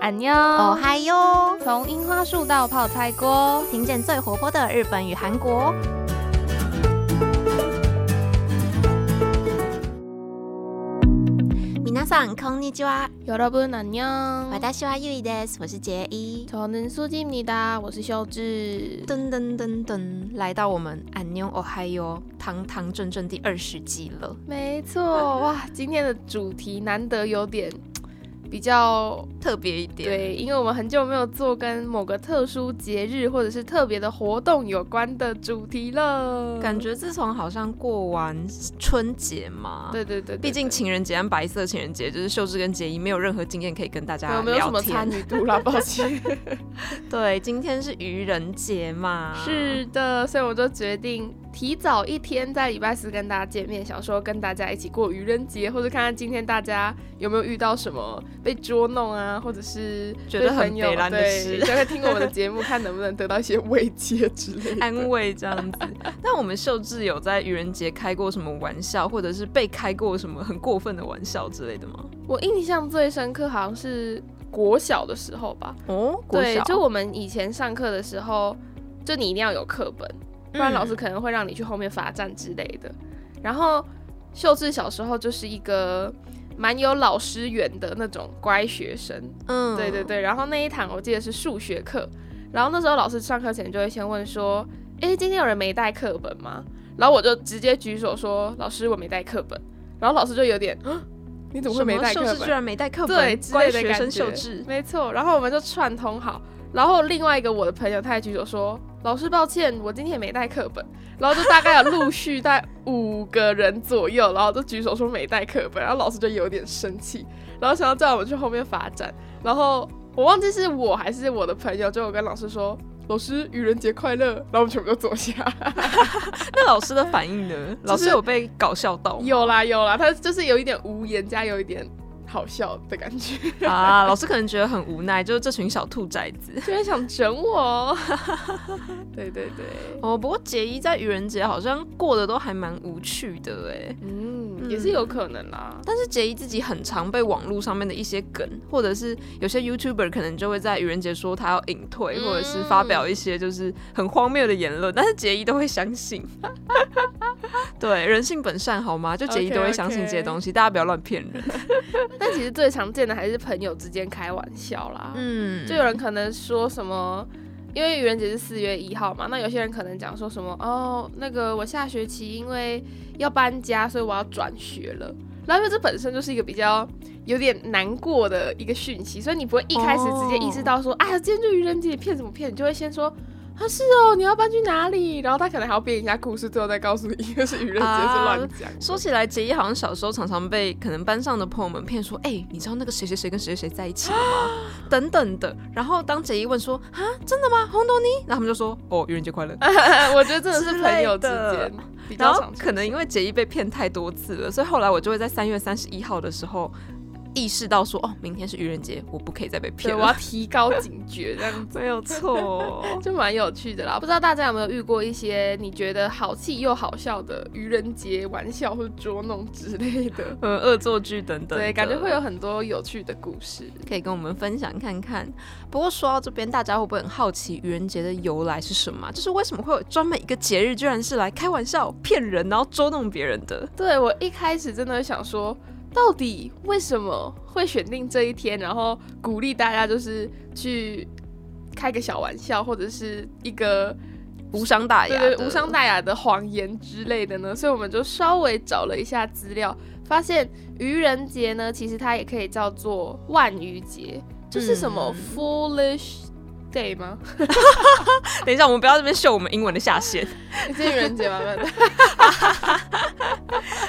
安妞，哦嗨哟！从樱花树到泡菜锅，听见最活泼的日本与韩国。皆さんこんにちは。여러분안 녕。 私はゆいです。我是杰一。저는수지입니다我是秀智。噔噔噔噔，来到我们安妞哦嗨哟，堂堂正正第二十集了。没错，哇，今天的主题难得有点。 比较特别一点，对，因为我们很久没有做跟某个特殊节日或者是特别的活动有关的主题了。感觉自从好像过完春节嘛，对对对，毕竟情人节和白色情人节，就是秀智跟杰伊没有任何经验可以跟大家聊没有什么参与度啦，抱歉。对，今天是愚人节嘛，是的，所以我就决定。提早一天在礼拜四跟大家见面，想说跟大家一起过愚人节，或者看看今天大家有没有遇到什么被捉弄啊，或者是 觉得很悲凉的事，就会听我们的节目，看能不能得到一些慰藉之类的安慰这样子。但我们秀智有在愚人节开过什么玩笑，或者是被开过什么很过分的玩笑之类的吗？我印象最深刻好像是国小的时候吧。哦，对，就我们以前上课的时候，就你一定要有课本。不然老师可能会让你去后面罚站之类的。然后秀智小时候就是一个蛮有老师缘的那种乖学生，嗯，对对对。然后那一堂我记得是数学课，然后那时候老师上课前就会先问说：“哎，今天有人没带课本吗？”然后我就直接举手说：“老师，我没带课本。”然后老师就有点：“你怎么会没带课本？”居然没带课本，对，乖学生秀智，没错。然后我们就串通好。然后另外一个我的朋友他也举手说：“老师，抱歉，我今天也没带课本。”然后就大概有陆续带五个人左右，然后都举手说没带课本，然后老师就有点生气，然后想要叫我们去后面罚站。然后我忘记是我还是我的朋友，就我跟老师说：“老师，愚人节快乐！”然后我们全部都坐下。那老师的反应呢？老师有被搞笑到？有啦有啦，他就是有一点无言加有一点。好笑的感觉啊！老师可能觉得很无奈，就是这群小兔崽子，居然想整我。对对对，哦，不过杰一在愚人节好像过得都还蛮无趣的哎，嗯，也是有可能啦。但是杰伊自己很常被网络上面的一些梗，或者是有些 YouTuber 可能就会在愚人节说他要隐退，或者是发表一些就是很荒谬的言论，但是杰伊都会相信。对，人性本善，好吗？就杰伊都会相信这些东西，大家不要乱骗人。但其实最常见的还是朋友之间开玩笑啦。嗯，就有人可能说什么，因为愚人节是四月一号嘛，那有些人可能讲说什么哦，那个我下学期因为要搬家，所以我要转学了。然后因为这本身就是一个比较有点难过的一个讯息，所以你不会一开始直接意识到说，哎呀，今天就愚人节，骗什么骗？你就会先说。啊是哦，你要搬去哪里？然后他可能还要编一下故事，最后再告诉你，因为是愚人节是乱讲。说起来，杰伊好像小时候常常被可能班上的朋友们骗说，哎，你知道那个谁谁谁跟谁谁谁在一起了吗？等等的。然后当杰伊问说，啊，真的吗？红豆泥？然后他们就说，哦，愚人节快乐。我觉得真的是朋友之间。然后可能因为杰伊被骗太多次了，所以后来我就会在三月三十一号的时候。意识到说哦，明天是愚人节，我不可以再被骗了。我要提高警觉，这样 没有错，就蛮有趣的啦。不知道大家有没有遇过一些你觉得好气又好笑的愚人节玩笑或捉弄之类的，呃，恶作剧等等。对，感觉会有很多有趣的故事可以跟我们分享看看。不过说到这边，大家会不会很好奇愚人节的由来是什么？就是为什么会有专门一个节日，居然是来开玩笑、骗人，然后捉弄别人的？对我一开始真的想说。到底为什么会选定这一天，然后鼓励大家就是去开个小玩笑，或者是一个无伤大雅、对无伤大雅的谎言之类的呢？所以我们就稍微找了一下资料，发现愚人节呢，其实它也可以叫做万愚节，就是什么 foolish。Day 吗？等一下，我们不要这边秀我们英文的下限。是愚人节吗？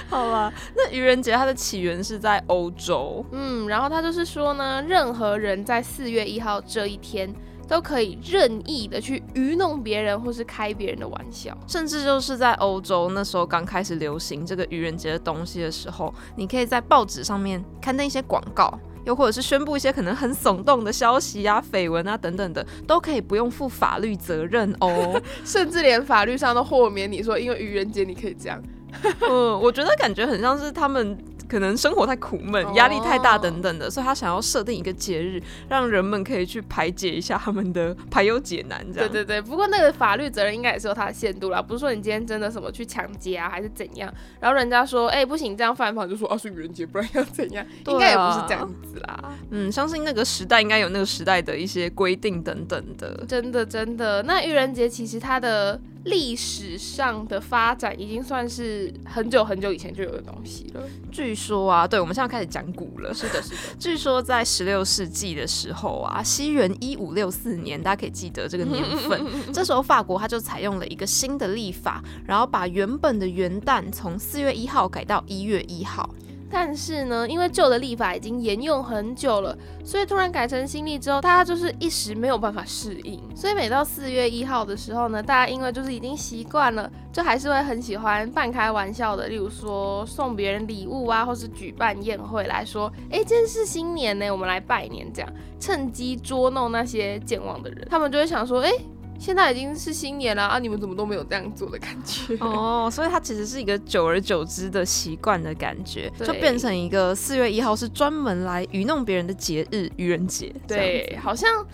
好吧，那愚人节它的起源是在欧洲。嗯，然后它就是说呢，任何人在四月一号这一天都可以任意的去愚弄别人，或是开别人的玩笑，甚至就是在欧洲那时候刚开始流行这个愚人节的东西的时候，你可以在报纸上面刊登一些广告。又或者是宣布一些可能很耸动的消息啊、绯闻啊等等的，都可以不用负法律责任哦，甚至连法律上都豁免你说，因为愚人节你可以这样。嗯，我觉得感觉很像是他们。可能生活太苦闷，压力太大等等的，所以他想要设定一个节日，让人们可以去排解一下他们的排忧解难。这样对对对。不过那个法律责任应该也是有它的限度啦，不是说你今天真的什么去抢劫啊，还是怎样，然后人家说哎不行，这样犯法，就说啊是愚人节，不然要怎样？应该也不是这样子啦。嗯，相信那个时代应该有那个时代的一些规定等等的。真的真的，那愚人节其实它的。历史上的发展已经算是很久很久以前就有的东西了。据说啊，对，我们现在开始讲古了。是的，是的。据说在十六世纪的时候啊，西元一五六四年，大家可以记得这个年份。这时候法国它就采用了一个新的历法，然后把原本的元旦从四月一号改到一月一号。但是呢，因为旧的历法已经沿用很久了，所以突然改成新历之后，大家就是一时没有办法适应。所以每到四月一号的时候呢，大家因为就是已经习惯了，就还是会很喜欢半开玩笑的，例如说送别人礼物啊，或是举办宴会来说，哎，今天是新年呢，我们来拜年，这样趁机捉弄那些健忘的人。他们就会想说，哎。现在已经是新年了啊！你们怎么都没有这样做的感觉？哦，所以它其实是一个久而久之的习惯的感觉，就变成一个四月一号是专门来愚弄别人的节日——愚人节。对，好像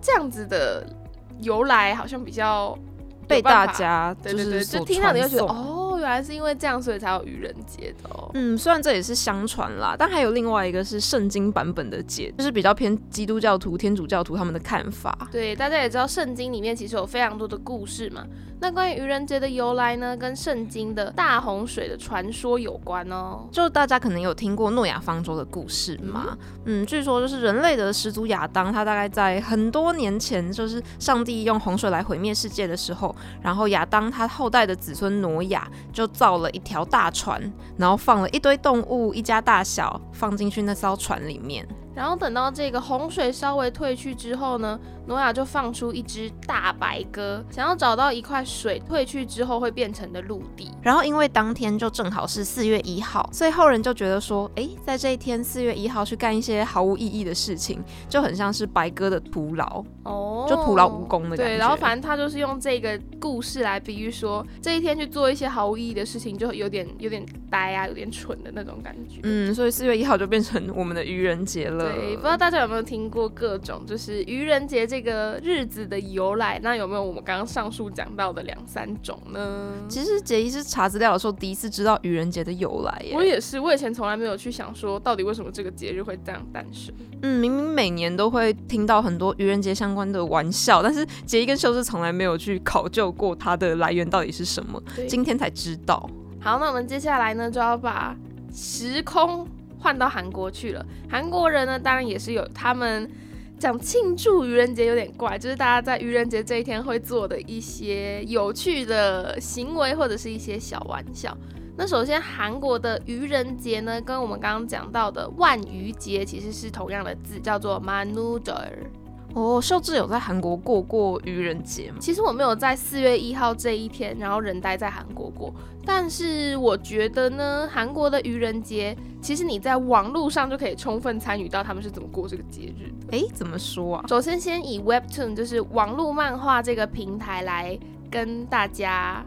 这样子的由来好像比较被大家就是就听到你就觉得哦。原来是因为这样，所以才有愚人节的。嗯，虽然这也是相传啦，但还有另外一个是圣经版本的节，就是比较偏基督教徒、天主教徒他们的看法。对，大家也知道圣经里面其实有非常多的故事嘛。那关于愚人节的由来呢，跟圣经的大洪水的传说有关哦。就大家可能有听过诺亚方舟的故事嘛？嗯，据说就是人类的始祖亚当，他大概在很多年前，就是上帝用洪水来毁灭世界的时候，然后亚当他后代的子孙挪亚。就造了一条大船，然后放了一堆动物，一家大小放进去那艘船里面。然后等到这个洪水稍微退去之后呢，诺亚就放出一只大白鸽，想要找到一块水退去之后会变成的陆地。然后因为当天就正好是四月一号，所以后人就觉得说，哎，在这一天四月一号去干一些毫无意义的事情，就很像是白鸽的徒劳哦，就徒劳无功的感觉。对，然后反正他就是用这个故事来比喻说，这一天去做一些毫无意义的事情，就有点有点呆啊，有点蠢的那种感觉。嗯，所以四月一号就变成我们的愚人节了。对，不知道大家有没有听过各种就是愚人节这个日子的由来？那有没有我们刚刚上述讲到的两三种呢？其实杰伊是查资料的时候第一次知道愚人节的由来耶。我也是，我以前从来没有去想说到底为什么这个节日会这样诞生。嗯，明明每年都会听到很多愚人节相关的玩笑，但是杰伊跟秀是从来没有去考究过它的来源到底是什么，今天才知道。好，那我们接下来呢就要把时空。换到韩国去了，韩国人呢，当然也是有他们讲庆祝愚人节有点怪，就是大家在愚人节这一天会做的一些有趣的行为或者是一些小玩笑。那首先，韩国的愚人节呢，跟我们刚刚讲到的万愚节其实是同样的字，叫做 Manuder。哦，秀智有在韩国过过愚人节吗？其实我没有在四月一号这一天，然后人待在韩国过。但是我觉得呢，韩国的愚人节，其实你在网络上就可以充分参与到他们是怎么过这个节日。诶，怎么说啊？首先，先以 Webtoon 就是网络漫画这个平台来跟大家。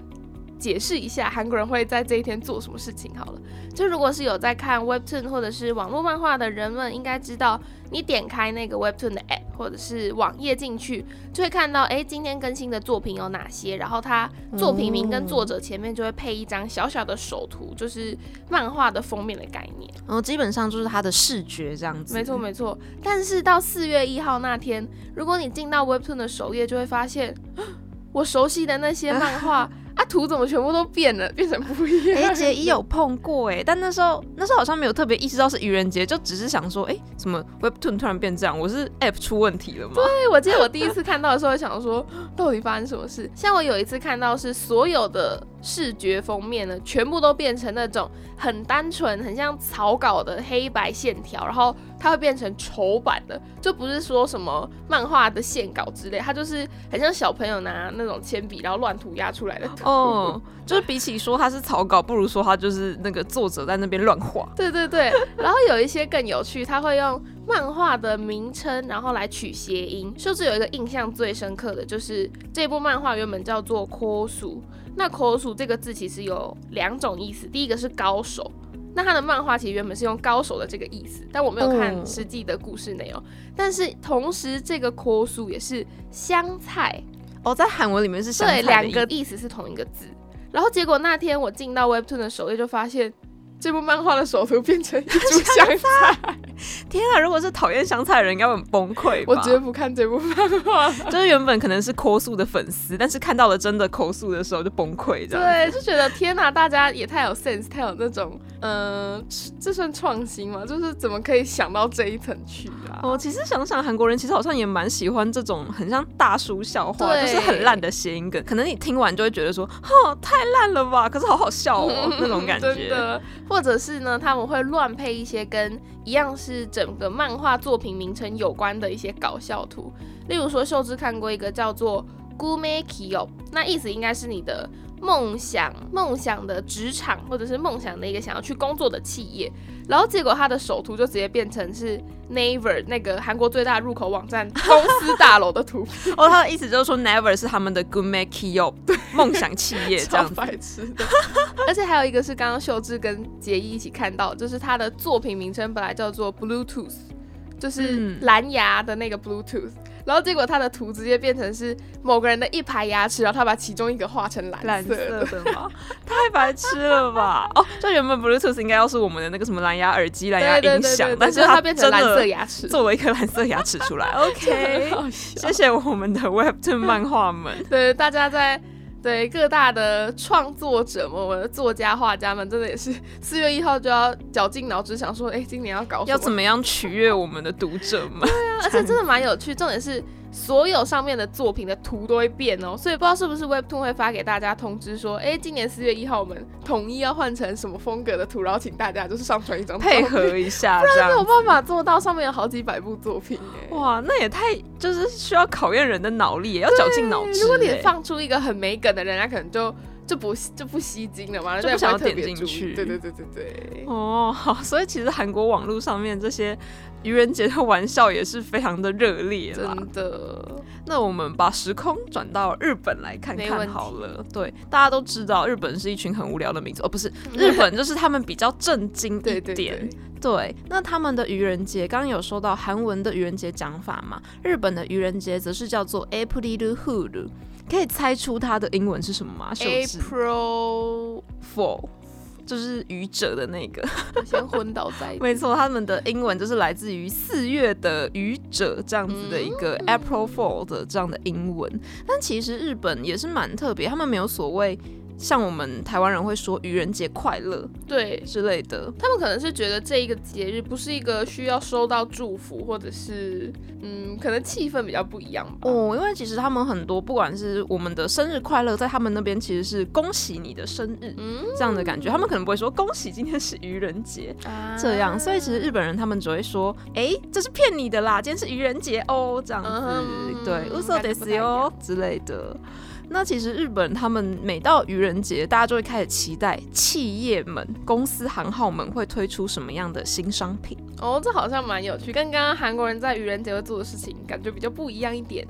解释一下韩国人会在这一天做什么事情好了。就如果是有在看 Webtoon 或者是网络漫画的人们，应该知道，你点开那个 Webtoon 的 App 或者是网页进去，就会看到，哎，今天更新的作品有哪些。然后它作品名跟作者前面就会配一张小小的手图，就是漫画的封面的概念。然后基本上就是它的视觉这样子。没错没错。但是到四月一号那天，如果你进到 Webtoon 的首页，就会发现，我熟悉的那些漫画。啊，图怎么全部都变了，变成不一样？哎，杰一有碰过哎，但那时候那时候好像没有特别意识到是愚人节，就只是想说，哎，怎么 Webtoon 突然变这样？我是 App 出问题了吗？对，我记得我第一次看到的时候，想说 到底发生什么事？像我有一次看到是所有的视觉封面呢，全部都变成那种很单纯、很像草稿的黑白线条，然后它会变成丑版的，就不是说什么漫画的线稿之类，它就是很像小朋友拿那种铅笔然后乱涂鸦出来的。哦，就是比起说它是草稿，不如说它就是那个作者在那边乱画。对对对，然后有一些更有趣，他会用漫画的名称，然后来取谐音。甚至有一个印象最深刻的就是这部漫画原本叫做 “kosu”，那 “kosu” 这个字其实有两种意思，第一个是高手。那他的漫画其实原本是用高手的这个意思，但我没有看实际的故事内容。但是同时，这个 “kosu” 也是香菜哦，在韩文里面是香菜，对两个意思是同一个字。然后结果那天我进到 Webtoon 的首页，就发现。这部漫画的首图变成一株香菜，天啊！如果是讨厌香菜的人，应该会很崩溃。我绝不看这部漫画，就是原本可能是抠素的粉丝，但是看到了真的抠素的时候就崩溃，这样对，就觉得天哪，大家也太有 sense，太有那种，嗯，这算创新吗？就是怎么可以想到这一层去啊？哦，其实想想韩国人其实好像也蛮喜欢这种很像大叔笑话，就是很烂的谐音梗，可能你听完就会觉得说，哈，太烂了吧？可是好好笑哦，那种感觉。或者是呢，他们会乱配一些跟一样是整个漫画作品名称有关的一些搞笑图，例如说秀智看过一个叫做 “Gumeki” 那意思应该是你的。梦想，梦想的职场，或者是梦想的一个想要去工作的企业，然后结果他的首图就直接变成是 Never 那个韩国最大入口网站公司大楼的图。哦，他的意思就是说 Never 是他们的 Good Make You 梦想企业 这样白痴的。而且还有一个是刚刚秀智跟杰一一起看到，就是他的作品名称本来叫做 Bluetooth，就是蓝牙的那个 Bluetooth。然后结果他的图直接变成是某个人的一排牙齿，然后他把其中一个画成蓝色的吗？太白痴了吧！哦，就原本 Bluetooth 应该要是我们的那个什么蓝牙耳机、蓝牙音响，但是它变成蓝色牙齿，做了一颗蓝色牙齿出来。OK，谢谢我们的 Webtoon 漫画们。对，大家在。对各大的创作者们，我的作家、画家们，真的也是 四月一号就要绞尽脑汁想说，哎，今年要搞要怎么样取悦我们的读者们？对啊，而且真的蛮有趣，重点是。所有上面的作品的图都会变哦，所以不知道是不是 Webtoon 会发给大家通知说，哎，今年四月一号我们统一要换成什么风格的图，然后请大家就是上传一张配合一下，不然没有办法做到上面有好几百部作品哎，哇，那也太就是需要考验人的脑力，也要绞尽脑汁。如果你放出一个很没梗的，人家可能就就不就不吸睛了嘛，就不想要点进去。对对对对对。哦，好，所以其实韩国网络上面这些。愚人节的玩笑也是非常的热烈啦真的。那我们把时空转到日本来看看好了。对，大家都知道日本是一群很无聊的民族，哦，不是，日本就是他们比较震惊一点。对，那他们的愚人节，刚刚有说到韩文的愚人节讲法嘛？日本的愚人节则是叫做 April Fool，可以猜出它的英文是什么吗？April Fool。就是愚者的那个，先昏倒在。没错，他们的英文就是来自于四月的愚者这样子的一个 April Fool 的这样的英文。但其实日本也是蛮特别，他们没有所谓。像我们台湾人会说愚人节快乐，对。之类的，他们可能是觉得这一个节日不是一个需要收到祝福，或者是嗯，可能气氛比较不一样吧。哦，因为其实他们很多不管是我们的生日快乐，在他们那边其实是恭喜你的生日这样的感觉，他们可能不会说恭喜今天是愚人节这样，所以其实日本人他们只会说，哎，这是骗你的啦，今天是愚人节哦，这样子，对，uso des 哦之类的。那其实日本他们每到愚人节，大家就会开始期待企业们、公司行号们会推出什么样的新商品哦，这好像蛮有趣，跟刚刚韩国人在愚人节会做的事情感觉比较不一样一点。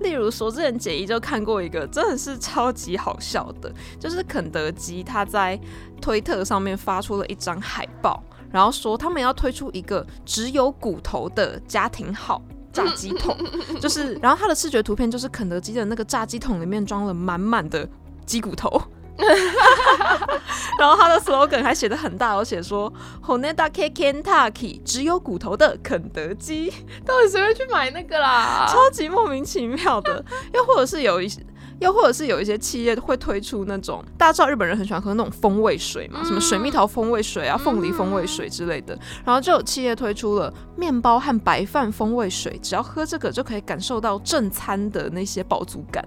例如说，之前杰一就看过一个真的是超级好笑的，就是肯德基他在推特上面发出了一张海报，然后说他们要推出一个只有骨头的家庭号。炸鸡桶 就是，然后它的视觉图片就是肯德基的那个炸鸡桶里面装了满满的鸡骨头，然后他的 slogan 还写的很大，而且说 Honda K Kentucky 只有骨头的肯德基，到底谁会去买那个啦？超级莫名其妙的，又或者是有一些。又或者是有一些企业会推出那种，大家知道日本人很喜欢喝那种风味水嘛，什么水蜜桃风味水啊、凤梨风味水之类的，然后就有企业推出了面包和白饭风味水，只要喝这个就可以感受到正餐的那些饱足感。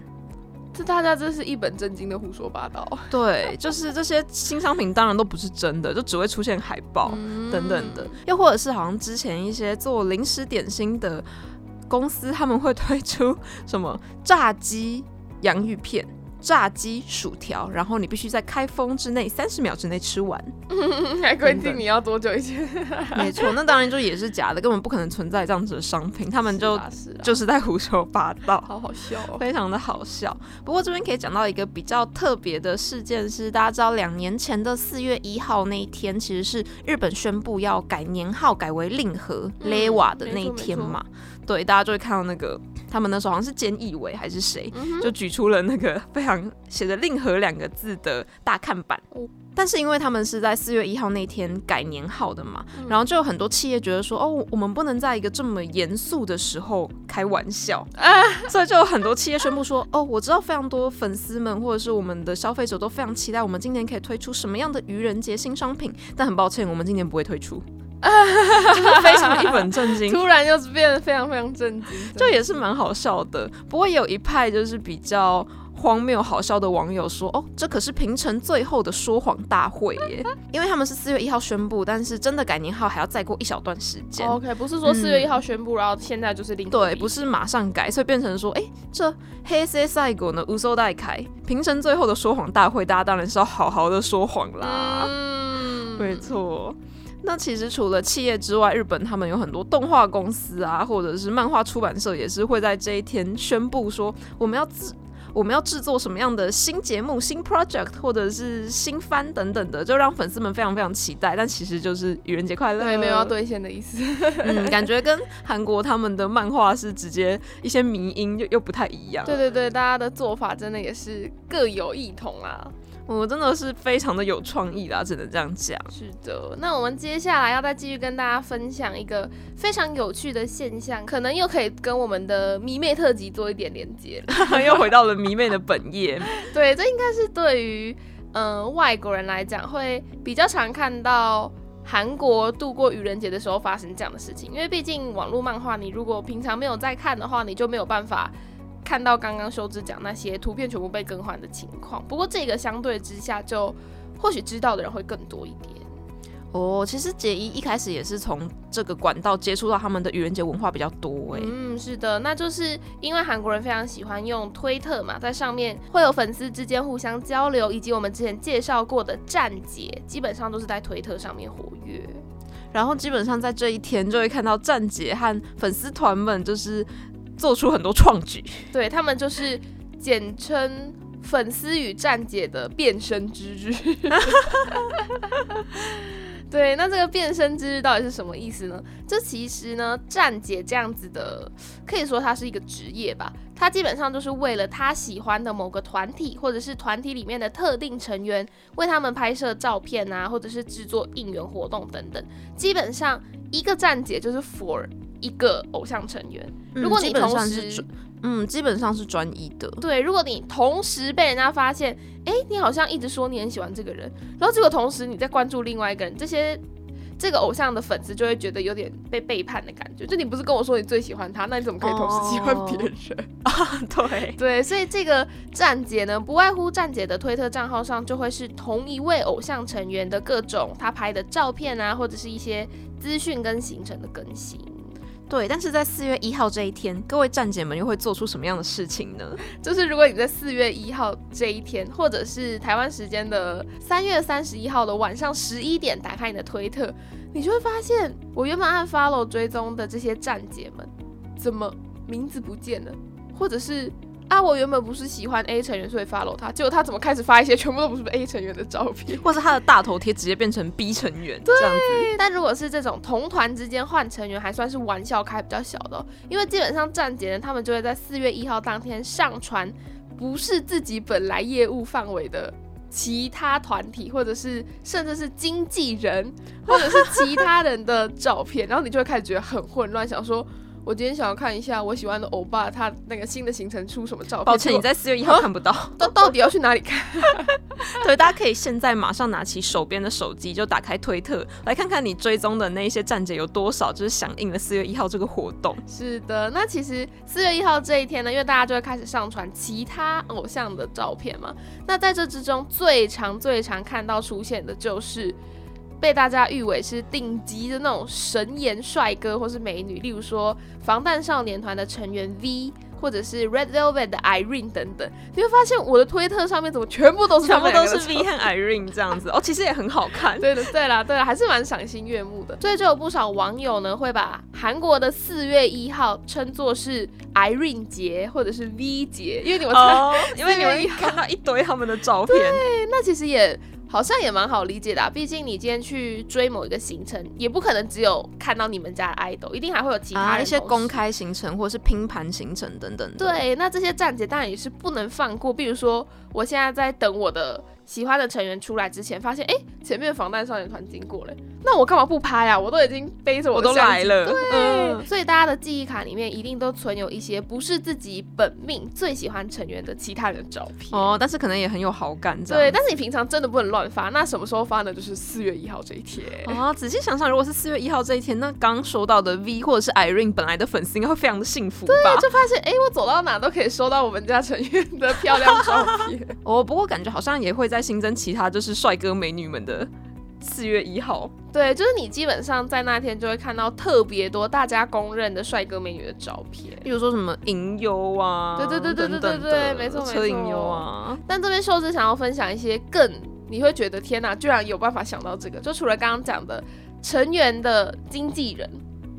这大家真是一本正经的胡说八道。对，就是这些新商品当然都不是真的，就只会出现海报等等的。又或者是好像之前一些做零食点心的公司，他们会推出什么炸鸡。洋芋片炸鸡、薯条，然后你必须在开封之内三十秒之内吃完。还规定你要多久以前？没错，那当然就也是假的，根本不可能存在这样子的商品，他们就就是在胡说八道，好好笑，哦非常的好笑。不过这边可以讲到一个比较特别的事件是，大家知道两年前的四月一号那一天，其实是日本宣布要改年号改为令和 Lewa 的那一天嘛？对，大家就会看到那个。他们那时候好像是菅义伟还是谁，就举出了那个非常写着“令和”两个字的大看板。但是因为他们是在四月一号那天改年号的嘛，然后就有很多企业觉得说，哦，我们不能在一个这么严肃的时候开玩笑，所以就有很多企业宣布说，哦，我知道非常多粉丝们或者是我们的消费者都非常期待我们今年可以推出什么样的愚人节新商品，但很抱歉，我们今年不会推出。就是非常一本正经，突然又是变得非常非常正经，就也是蛮好笑的。不过也有一派就是比较荒谬好笑的网友说：“哦，这可是平成最后的说谎大会耶！” 因为他们是四月一号宣布，但是真的改年号还要再过一小段时间。OK，不是说四月一号宣布，然后现在就是零对，不是马上改，所以变成说：“哎，这黑色赛果呢？无收代开平成最后的说谎大会，大家当然是要好好的说谎啦。”嗯，没错。那其实除了企业之外，日本他们有很多动画公司啊，或者是漫画出版社，也是会在这一天宣布说，我们要制我们要制作什么样的新节目、新 project，或者是新番等等的，就让粉丝们非常非常期待。但其实就是愚人节快乐，对，没有要兑现的意思。嗯，感觉跟韩国他们的漫画是直接一些迷音又又不太一样。对对对，大家的做法真的也是各有异同啊。我真的是非常的有创意啦，只能这样讲。是的，那我们接下来要再继续跟大家分享一个非常有趣的现象，可能又可以跟我们的迷妹特辑做一点连接了，又回到了迷妹的本业。对，这应该是对于嗯外国人来讲，会比较常看到韩国度过愚人节的时候发生这样的事情，因为毕竟网络漫画，你如果平常没有在看的话，你就没有办法。看到刚刚修之讲那些图片全部被更换的情况，不过这个相对之下，就或许知道的人会更多一点。哦，其实杰一一开始也是从这个管道接触到他们的愚人节文化比较多哎。嗯，是的，那就是因为韩国人非常喜欢用推特嘛，在上面会有粉丝之间互相交流，以及我们之前介绍过的站姐，基本上都是在推特上面活跃。然后基本上在这一天就会看到站姐和粉丝团们就是。做出很多创举，对他们就是简称粉丝与站姐的变身之日。对，那这个变身之日到底是什么意思呢？这其实呢，站姐这样子的，可以说它是一个职业吧。他基本上就是为了他喜欢的某个团体，或者是团体里面的特定成员，为他们拍摄照片啊，或者是制作应援活动等等。基本上一个站姐就是 for。一个偶像成员，如果你同时，嗯，基本上是专一的。对，如果你同时被人家发现，哎，你好像一直说你很喜欢这个人，然后结果同时你在关注另外一个人，这些这个偶像的粉丝就会觉得有点被背叛的感觉。就你不是跟我说你最喜欢他，那你怎么可以同时喜欢别人啊？对 对，所以这个站姐呢，不外乎站姐的推特账号上就会是同一位偶像成员的各种他拍的照片啊，或者是一些资讯跟行程的更新。对，但是在四月一号这一天，各位站姐们又会做出什么样的事情呢？就是如果你在四月一号这一天，或者是台湾时间的三月三十一号的晚上十一点，打开你的推特，你就会发现，我原本按 follow 追踪的这些站姐们，怎么名字不见了，或者是。啊，我原本不是喜欢 A 成员，所以 follow 他，结果他怎么开始发一些全部都不是 A 成员的照片，或是他的大头贴直接变成 B 成员这样子。但如果是这种同团之间换成员，还算是玩笑开比较小的，因为基本上站姐呢，他们就会在四月一号当天上传不是自己本来业务范围的其他团体，或者是甚至是经纪人，或者是其他人的照片，然后你就会开始觉得很混乱，想说。我今天想要看一下我喜欢的欧巴，他那个新的行程出什么照片？抱歉，你在四月一号看不到。到到底要去哪里看？对，大家可以现在马上拿起手边的手机，就打开推特，来看看你追踪的那一些站姐有多少，就是响应了四月一号这个活动。是的，那其实四月一号这一天呢，因为大家就会开始上传其他偶像的照片嘛。那在这之中，最常、最常看到出现的就是。被大家誉为是顶级的那种神颜帅哥或是美女，例如说防弹少年团的成员 V，或者是 Red Velvet 的 Irene 等等，你会发现我的推特上面怎么全部都是全部都是 V 和 Irene 这样子哦，其实也很好看。对的，对啦，对啦，还是蛮赏心悦目的。所以就有不少网友呢会把韩国的四月一号称作是 Irene 节或者是 V 节，因为你们哦，因为你们看到一堆他们的照片。对，那其实也。好像也蛮好理解的，毕竟你今天去追某一个行程，也不可能只有看到你们家的爱豆，一定还会有其他一些公开行程或者是拼盘行程等等。对，那这些站姐当然也是不能放过，比如说我现在在等我的。喜欢的成员出来之前，发现哎，前面防弹少年团经过了，那我干嘛不拍啊？我都已经背着我都来了，对，所以大家的记忆卡里面一定都存有一些不是自己本命最喜欢成员的其他人的照片哦，但是可能也很有好感，对，但是你平常真的不能乱发，那什么时候发呢？就是四月一号这一天哦。仔细想想，如果是四月一号这一天，那刚收到的 V 或者是 Irene 本来的粉丝应该会非常的幸福吧？对，就发现哎，我走到哪都可以收到我们家成员的漂亮照片 哦。不过感觉好像也会在新增其他就。就是帅哥美女们的四月一号，对，就是你基本上在那天就会看到特别多大家公认的帅哥美女的照片，比如说什么银优啊，对对对对对对对，没错没错，车银优啊。但这边秀智想要分享一些更你会觉得天哪，居然有办法想到这个，就除了刚刚讲的成员的经纪人，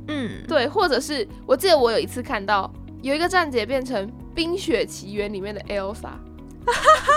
嗯，对，或者是我记得我有一次看到有一个站姐变成《冰雪奇缘》里面的 Elsa。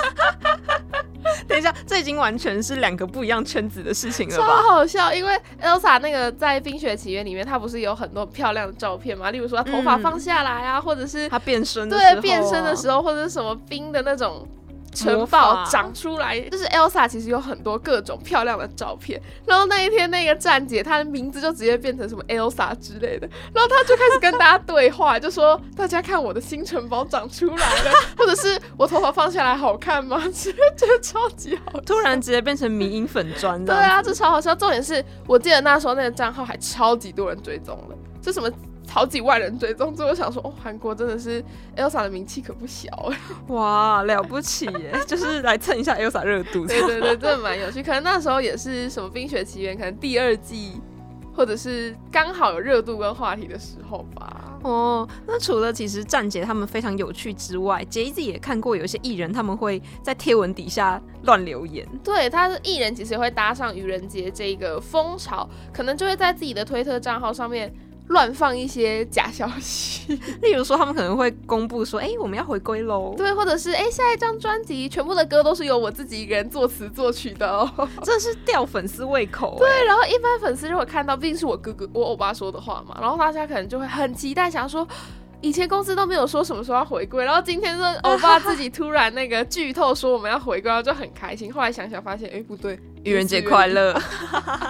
等一下，这已经完全是两个不一样圈子的事情了吧？超好笑，因为 Elsa 那个在《冰雪奇缘》里面，她不是有很多漂亮的照片吗？例如说她头发放下来啊，或者是她变身对变身的时候，或者是什么冰的那种。城堡长出来，就是 Elsa，其实有很多各种漂亮的照片。然后那一天，那个站姐她的名字就直接变成什么 Elsa 之类的，然后她就开始跟大家对话，就说：“大家看我的新城堡长出来了，或者是我头发放下来好看吗？” 觉得超级好，突然直接变成迷影粉砖的。对啊，这超好笑。重点是我记得那时候那个账号还超级多人追踪了，这什么？好几万人追踪，所以我想说，哦，韩国真的是 Elsa 的名气可不小哎，哇，了不起耶，就是来蹭一下 Elsa 热度。对对对，真的蛮有趣。可能那时候也是什么《冰雪奇缘》，可能第二季，或者是刚好有热度跟话题的时候吧。哦，那除了其实站姐他们非常有趣之外，杰子也看过有一些艺人他们会在贴文底下乱留言。对，他的艺人其实会搭上愚人节这个风潮，可能就会在自己的推特账号上面。乱放一些假消息，例如说他们可能会公布说，哎，我们要回归喽，对，或者是哎，下一张专辑全部的歌都是由我自己一个人作词作曲的哦，这是吊粉丝胃口。对，然后一般粉丝就会看到，毕竟是我哥哥我欧巴说的话嘛，然后大家可能就会很期待，想说。以前公司都没有说什么时候要回归，然后今天是欧巴自己突然那个剧透说我们要回归，然后就很开心。后来想想发现，哎，不对，愚人节快乐。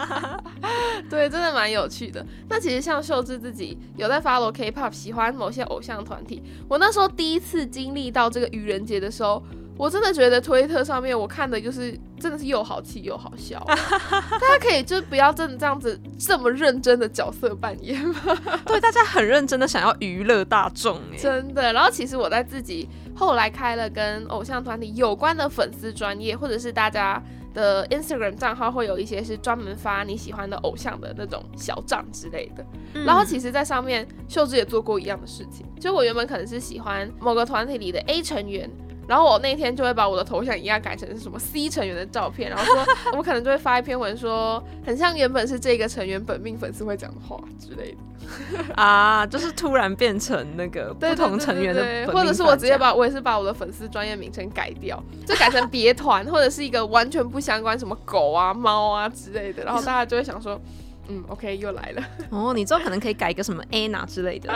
对，真的蛮有趣的。那其实像秀智自己有在 follow K-pop，喜欢某些偶像团体。我那时候第一次经历到这个愚人节的时候。我真的觉得推特上面我看的就是真的是又好气又好笑，大家可以就不要真的这样子这么认真的角色扮演吗？对，大家很认真的想要娱乐大众，真的。然后其实我在自己后来开了跟偶像团体有关的粉丝专业，或者是大家的 Instagram 账号，会有一些是专门发你喜欢的偶像的那种小账之类的。然后其实，在上面秀智也做过一样的事情，就我原本可能是喜欢某个团体里的 A 成员。然后我那天就会把我的头像一样改成是什么 C 成员的照片，然后说 我可能就会发一篇文说，很像原本是这个成员本命粉丝会讲的话之类的。啊，就是突然变成那个不同成员的，或者是我直接把我也是把我的粉丝专业名称改掉，就改成别团或者是一个完全不相关什么狗啊猫啊之类的，然后大家就会想说，嗯，OK 又来了。哦，你之后可能可以改一个什么 Anna 之类的，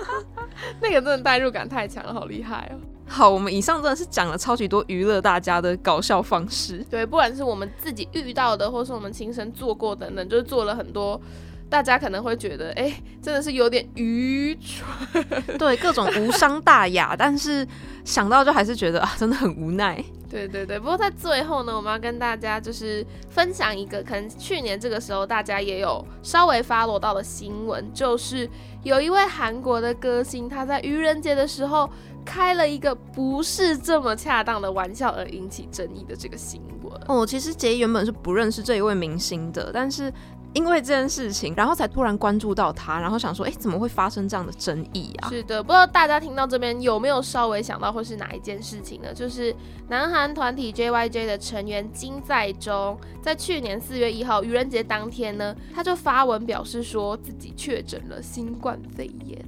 那个真的代入感太强了，好厉害哦。好，我们以上真的是讲了超级多娱乐大家的搞笑方式，对，不管是我们自己遇到的，或是我们亲身做过等等，就是做了很多，大家可能会觉得，哎，真的是有点愚蠢，对，各种无伤大雅，但是想到就还是觉得啊，真的很无奈。对对对，不过在最后呢，我们要跟大家就是分享一个，可能去年这个时候大家也有稍微发落到的新闻，就是有一位韩国的歌星，他在愚人节的时候。开了一个不是这么恰当的玩笑而引起争议的这个新闻哦，其实杰原本是不认识这一位明星的，但是因为这件事情，然后才突然关注到他，然后想说，哎，怎么会发生这样的争议啊？是的，不知道大家听到这边有没有稍微想到会是哪一件事情呢？就是南韩团体 JYJ 的成员金在中，在去年四月一号愚人节当天呢，他就发文表示说自己确诊了新冠肺炎。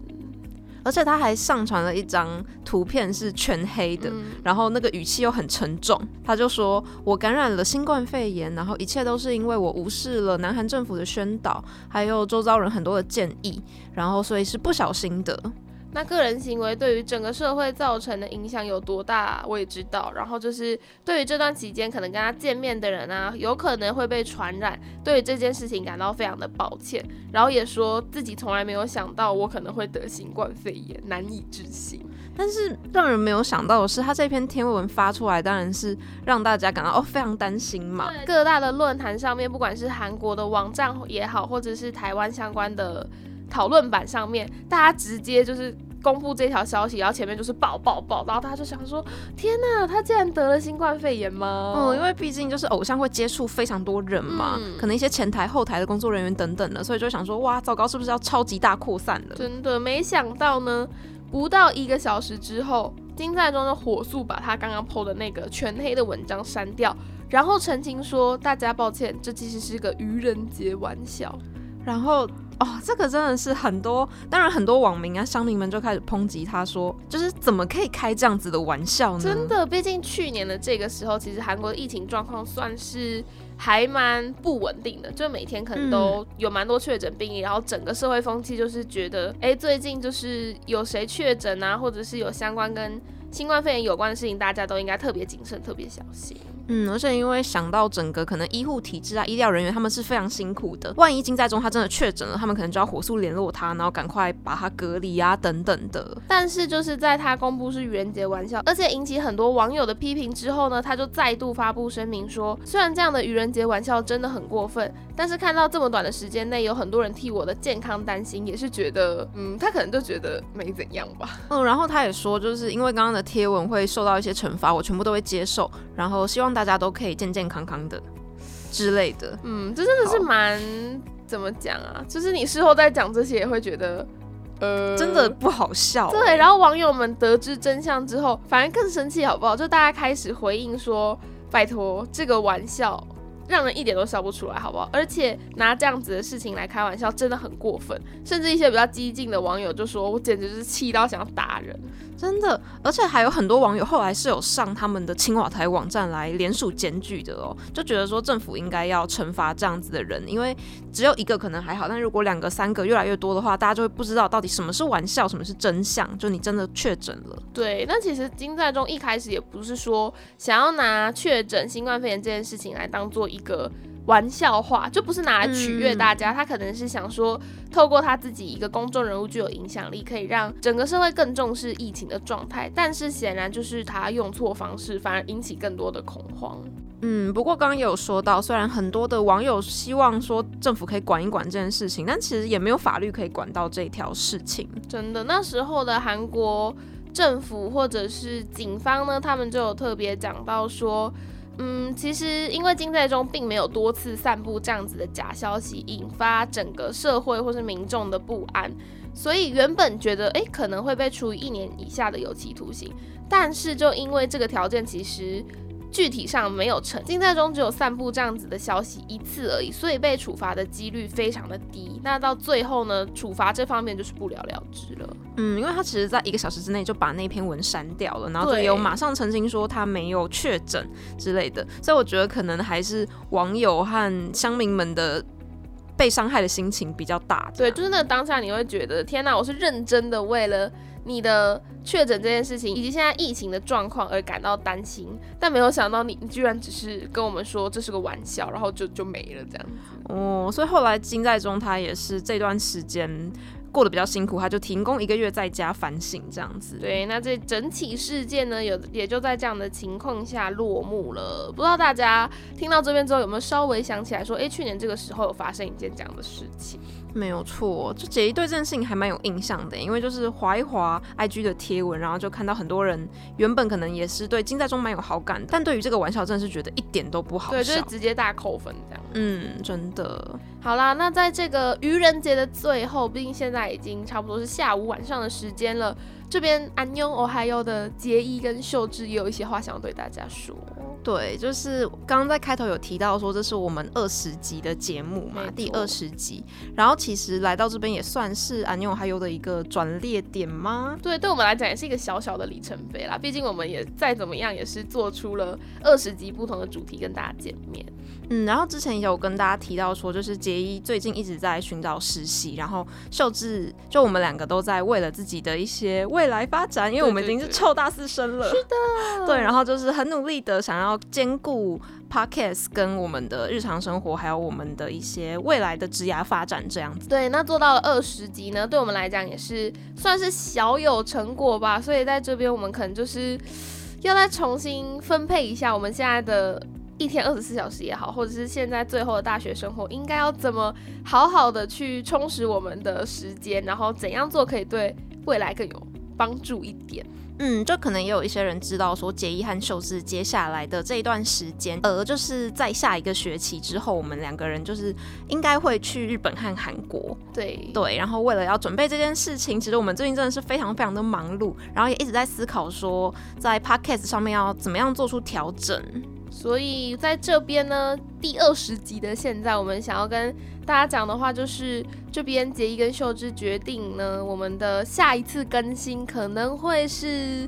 而且他还上传了一张图片，是全黑的，然后那个语气又很沉重。他就说：“我感染了新冠肺炎，然后一切都是因为我无视了南韩政府的宣导，还有周遭人很多的建议，然后所以是不小心的。”那个人行为对于整个社会造成的影响有多大，我也知道。然后就是对于这段期间可能跟他见面的人啊，有可能会被传染，对于这件事情感到非常的抱歉。然后也说自己从来没有想到我可能会得新冠肺炎，难以置信。但是让人没有想到的是，他这篇天文发出来，当然是让大家感到哦非常担心嘛。各大的论坛上面，不管是韩国的网站也好，或者是台湾相关的。讨论版上面，大家直接就是公布这条消息，然后前面就是爆爆爆，然后大家就想说：天呐，他竟然得了新冠肺炎吗？嗯，因为毕竟就是偶像会接触非常多人嘛，可能一些前台、后台的工作人员等等的，所以就想说：哇，糟糕，是不是要超级大扩散了？真的没想到呢，不到一个小时之后，金在中就火速把他刚刚 PO 的那个全黑的文章删掉，然后澄清说：大家抱歉，这其实是个愚人节玩笑。然后。哦，这个真的是很多，当然很多网民啊、乡民们就开始抨击他，说就是怎么可以开这样子的玩笑呢？真的，毕竟去年的这个时候，其实韩国的疫情状况算是还蛮不稳定的，就每天可能都有蛮多确诊病例，然后整个社会风气就是觉得，哎，最近就是有谁确诊啊，或者是有相关跟新冠肺炎有关的事情，大家都应该特别谨慎、特别小心。嗯，而且因为想到整个可能医护体制啊，医疗人员他们是非常辛苦的。万一金在中他真的确诊了，他们可能就要火速联络他，然后赶快把他隔离啊等等的。但是就是在他公布是愚人节玩笑，而且引起很多网友的批评之后呢，他就再度发布声明说，虽然这样的愚人节玩笑真的很过分，但是看到这么短的时间内有很多人替我的健康担心，也是觉得，嗯，他可能就觉得没怎样吧。嗯，然后他也说，就是因为刚刚的贴文会受到一些惩罚，我全部都会接受，然后希望。大家都可以健健康康的之类的，嗯，这真的是蛮怎么讲啊？就是你事后再讲这些，也会觉得，呃，真的不好笑。对，然后网友们得知真相之后，反而更生气，好不好？就大家开始回应说：“拜托，这个玩笑。”让人一点都笑不出来，好不好？而且拿这样子的事情来开玩笑，真的很过分。甚至一些比较激进的网友就说：“我简直是气到想要打人。”真的，而且还有很多网友后来是有上他们的青瓦台网站来联署检举的哦，就觉得说政府应该要惩罚这样子的人，因为只有一个可能还好，但如果两个、三个越来越多的话，大家就会不知道到底什么是玩笑，什么是真相。就你真的确诊了。对，那其实金在中一开始也不是说想要拿确诊新冠肺炎这件事情来当做一个。玩笑话就不是拿来取悦大家，他可能是想说，透过他自己一个公众人物具有影响力，可以让整个社会更重视疫情的状态。但是显然就是他用错方式，反而引起更多的恐慌。嗯，不过刚刚也有说到，虽然很多的网友希望说政府可以管一管这件事情，但其实也没有法律可以管到这条事情。真的，那时候的韩国政府或者是警方呢，他们就有特别讲到说。嗯，其实因为金在中并没有多次散布这样子的假消息，引发整个社会或是民众的不安，所以原本觉得诶可能会被处以一年以下的有期徒刑，但是就因为这个条件其实。具体上没有成，金在中只有散布这样子的消息一次而已，所以被处罚的几率非常的低。那到最后呢，处罚这方面就是不了了之了。嗯，因为他其实在一个小时之内就把那篇文删掉了，然后就有马上澄清说他没有确诊之类的。所以我觉得可能还是网友和乡民们的被伤害的心情比较大。对，就是那个当下你会觉得天哪，我是认真的为了。你的确诊这件事情，以及现在疫情的状况而感到担心，但没有想到你居然只是跟我们说这是个玩笑，然后就就没了这样子。哦，所以后来金在中他也是这段时间。过得比较辛苦，他就停工一个月，在家反省这样子。对，那这整体事件呢，有也就在这样的情况下落幕了。不知道大家听到这边之后，有没有稍微想起来说，哎，去年这个时候有发生一件这样的事情？没有错，就姐姐对这件事情还蛮有印象的，因为就是滑一滑 IG 的贴文，然后就看到很多人原本可能也是对金在中蛮有好感，但对于这个玩笑真的是觉得一点都不好对，就是直接大扣分这样。嗯，真的。好啦，那在这个愚人节的最后，毕竟现在已经差不多是下午晚上的时间了。这边安妞哦，还有的杰伊跟秀智也有一些话想要对大家说。对，就是刚刚在开头有提到说这是我们二十集的节目嘛，第二十集。然后其实来到这边也算是安妞还有的一个转捩点吗？对，对我们来讲也是一个小小的里程碑啦。毕竟我们也再怎么样也是做出了二十集不同的主题跟大家见面。嗯，然后之前也有跟大家提到说，就是杰一最近一直在寻找实习，然后秀智就我们两个都在为了自己的一些未来发展，因为我们已经是臭大四生了，是的，对，然后就是很努力的想要兼顾 podcast 跟我们的日常生活，还有我们的一些未来的职涯发展这样子。对，那做到了二十级呢，对我们来讲也是算是小有成果吧，所以在这边我们可能就是要再重新分配一下我们现在的。一天二十四小时也好，或者是现在最后的大学生活，应该要怎么好好的去充实我们的时间，然后怎样做可以对未来更有帮助一点？嗯，就可能也有一些人知道说，杰伊和秀智接下来的这一段时间，呃，就是在下一个学期之后，我们两个人就是应该会去日本和韩国。对对，然后为了要准备这件事情，其实我们最近真的是非常非常的忙碌，然后也一直在思考说，在 podcast 上面要怎么样做出调整。所以在这边呢，第二十集的现在，我们想要跟大家讲的话，就是这边杰伊跟秀芝决定呢，我们的下一次更新可能会是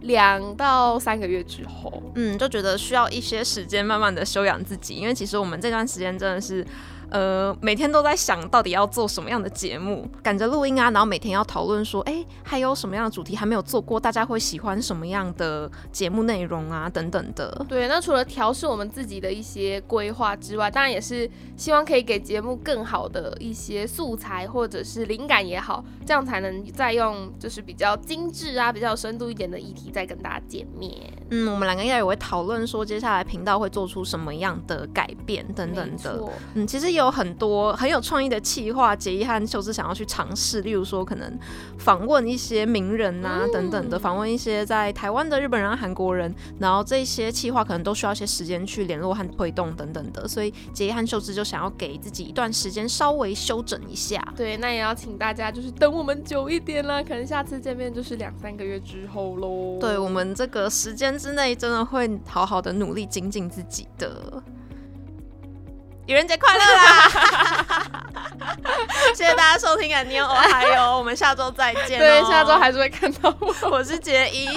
两到三个月之后。嗯，就觉得需要一些时间，慢慢的休养自己，因为其实我们这段时间真的是。呃，每天都在想到底要做什么样的节目，赶着录音啊，然后每天要讨论说，哎，还有什么样的主题还没有做过，大家会喜欢什么样的节目内容啊，等等的。对，那除了调试我们自己的一些规划之外，当然也是希望可以给节目更好的一些素材或者是灵感也好，这样才能再用就是比较精致啊、比较有深度一点的议题再跟大家见面。嗯，我们两个应该也会讨论说，接下来频道会做出什么样的改变等等的。嗯，其实有。有很多很有创意的企划，杰伊和秀智想要去尝试，例如说可能访问一些名人啊等等的，访问一些在台湾的日本人、韩国人，然后这些企划可能都需要一些时间去联络和推动等等的，所以杰伊和秀智就想要给自己一段时间稍微休整一下。对，那也要请大家就是等我们久一点啦，可能下次见面就是两三个月之后喽。对我们这个时间之内，真的会好好的努力精进自己的。愚人节快乐啦！谢谢大家收听啊，妞，还有我们下周再见。对，下周还是会看到我。我是杰一，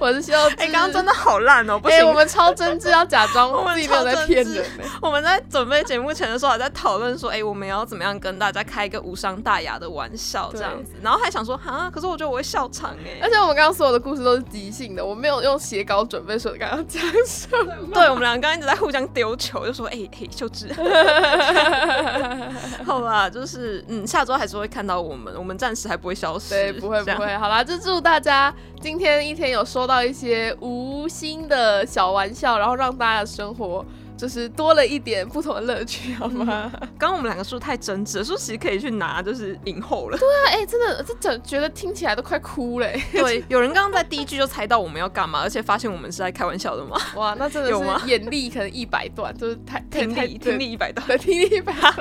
我是秀智。哎，刚刚真的好烂哦！不行，我们超真挚，要假装自己没有在骗人。我们在准备节目前的时候，还在讨论说，哎，我们要怎么样跟大家开一个无伤大雅的玩笑，这样子。然后还想说，哈，可是我觉得我会笑场哎。而且我们刚刚所有的故事都是即兴的，我没有用写稿准备说刚刚讲什么。对，我们两个刚刚一直在互相丢球，就说，哎哎，秀。好吧，就是嗯，下周还是会看到我们，我们暂时还不会消失，对，不会不会。好啦，就祝大家今天一天有收到一些无心的小玩笑，然后让大家的生活。就是多了一点不同的乐趣，好吗？刚刚我们两个说太真挚了，说其实可以去拿，就是影后了。对啊，哎，真的，这整觉得听起来都快哭了。对，有人刚刚在第一句就猜到我们要干嘛，而且发现我们是在开玩笑的吗？哇，那真的是眼力可能一百段，就是太听力听力一百段，听力一百段。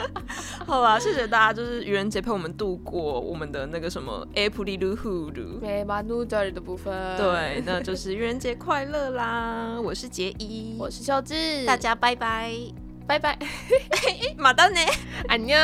好吧，谢谢大家，就是愚人节陪我们度过我们的那个什么 April Fool，对，马努德的部分。对，那就是愚人节快乐啦！我是杰一，我是秀智。大家拜拜，拜拜，马丹呢？安妞。